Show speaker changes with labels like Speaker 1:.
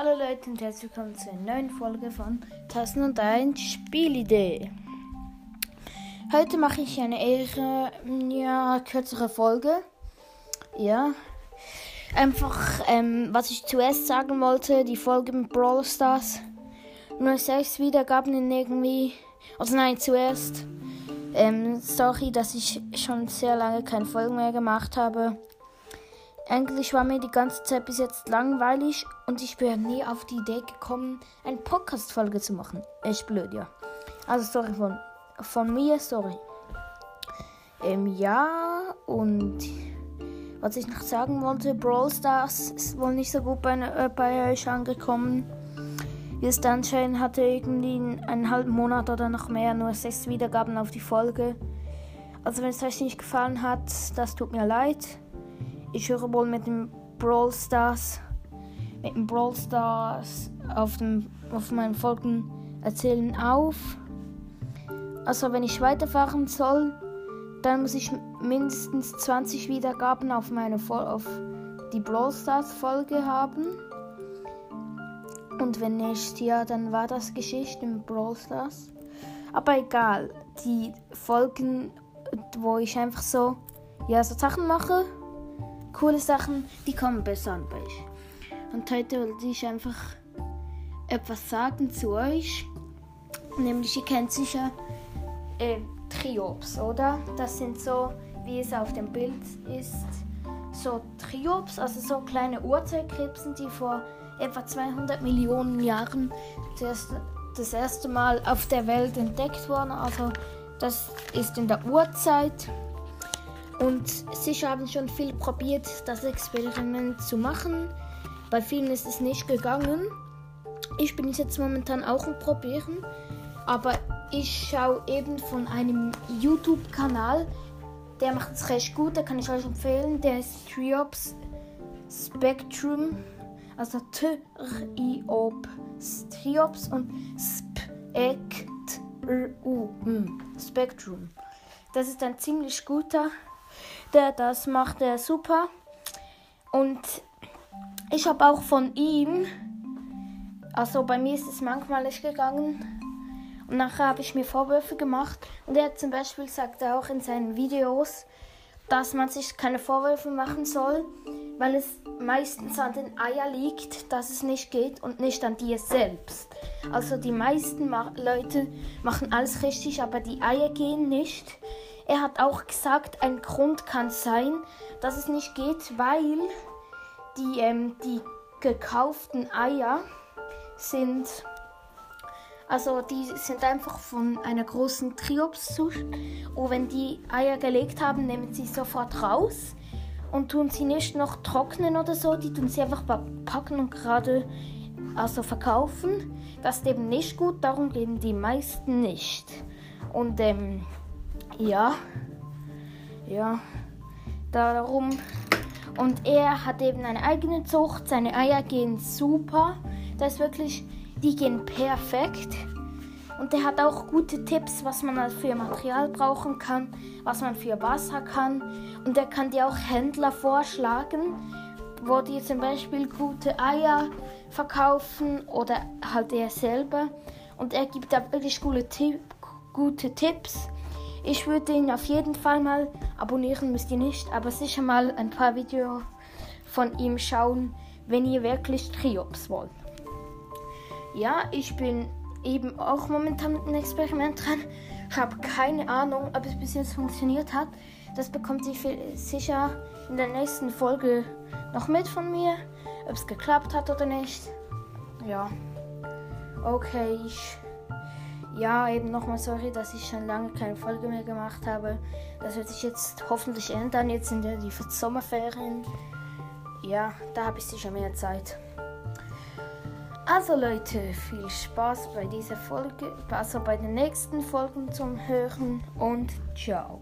Speaker 1: Hallo Leute und herzlich willkommen zur neuen Folge von Tassen und ein Spielidee. Heute mache ich eine eher ja, kürzere Folge. Ja. Einfach, ähm, was ich zuerst sagen wollte, die Folge mit Brawl Stars. Nur sechs Wiedergaben in irgendwie. Also nein, zuerst. Ähm, sorry, dass ich schon sehr lange keine Folgen mehr gemacht habe. Eigentlich war mir die ganze Zeit bis jetzt langweilig und ich wäre nie auf die Idee gekommen, eine Podcast-Folge zu machen. Echt blöd, ja. Also, sorry von, von mir, sorry. Ähm, ja, und was ich noch sagen wollte, Brawl Stars ist wohl nicht so gut bei, äh, bei euch angekommen. Just anscheinend hatte irgendwie einen halben Monat oder noch mehr nur sechs Wiedergaben auf die Folge. Also, wenn es euch nicht gefallen hat, das tut mir leid ich höre wohl mit dem Brawl Stars, mit dem Brawl Stars auf, dem, auf meinen Folgen erzählen auf. Also wenn ich weiterfahren soll, dann muss ich mindestens 20 Wiedergaben auf meine auf die Brawl Stars Folge haben. Und wenn nicht, ja, dann war das Geschichte im Brawl Stars. Aber egal, die Folgen, wo ich einfach so, ja, so Sachen mache, coole Sachen, die kommen besser an euch. Und heute wollte ich einfach etwas sagen zu euch. Nämlich, ihr kennt sicher äh, Triops, oder? Das sind so, wie es auf dem Bild ist, so Triops, also so kleine Urzeitkrebsen, die vor etwa 200 Millionen Jahren das, das erste Mal auf der Welt entdeckt wurden. Also das ist in der Urzeit. Und sicher haben schon viel probiert, das Experiment zu machen. Bei vielen ist es nicht gegangen. Ich bin es jetzt momentan auch am Probieren. Aber ich schaue eben von einem YouTube-Kanal, der macht es recht gut, der kann ich euch empfehlen. Der ist Triops Spectrum. Also T-R-I-O-P. Triops und Spectrum. Spectrum. Das ist ein ziemlich guter der das macht er super. Und ich habe auch von ihm, also bei mir ist es manchmal nicht gegangen. Und nachher habe ich mir Vorwürfe gemacht. Und er zum Beispiel sagt auch in seinen Videos, dass man sich keine Vorwürfe machen soll, weil es meistens an den Eier liegt, dass es nicht geht und nicht an dir selbst. Also die meisten Leute machen alles richtig, aber die Eier gehen nicht. Er hat auch gesagt, ein Grund kann sein, dass es nicht geht, weil die, ähm, die gekauften Eier sind, also die sind einfach von einer großen Triopszucht. Und wenn die Eier gelegt haben, nehmen sie sofort raus und tun sie nicht noch trocknen oder so. Die tun sie einfach packen und gerade also verkaufen. Das ist eben nicht gut, darum geben die meisten nicht. Und ähm, ja. Ja. Darum. Und er hat eben eine eigene Zucht. Seine Eier gehen super. Das ist wirklich, die gehen perfekt. Und er hat auch gute Tipps, was man für Material brauchen kann, was man für Wasser kann. Und er kann dir auch Händler vorschlagen, wo die zum Beispiel gute Eier verkaufen oder halt er selber. Und er gibt da wirklich gute, Tipp, gute Tipps. Ich würde ihn auf jeden Fall mal abonnieren, müsst ihr nicht, aber sicher mal ein paar Videos von ihm schauen, wenn ihr wirklich Triops wollt. Ja, ich bin eben auch momentan mit einem Experiment dran. Ich habe keine Ahnung, ob es bis jetzt funktioniert hat. Das bekommt ihr sicher in der nächsten Folge noch mit von mir, ob es geklappt hat oder nicht. Ja. Okay, ich ja, eben nochmal sorry, dass ich schon lange keine Folge mehr gemacht habe. Das wird sich jetzt hoffentlich ändern. Jetzt sind ja die Sommerferien. Ja, da habe ich sicher mehr Zeit. Also Leute, viel Spaß bei dieser Folge, also bei den nächsten Folgen zum Hören und ciao.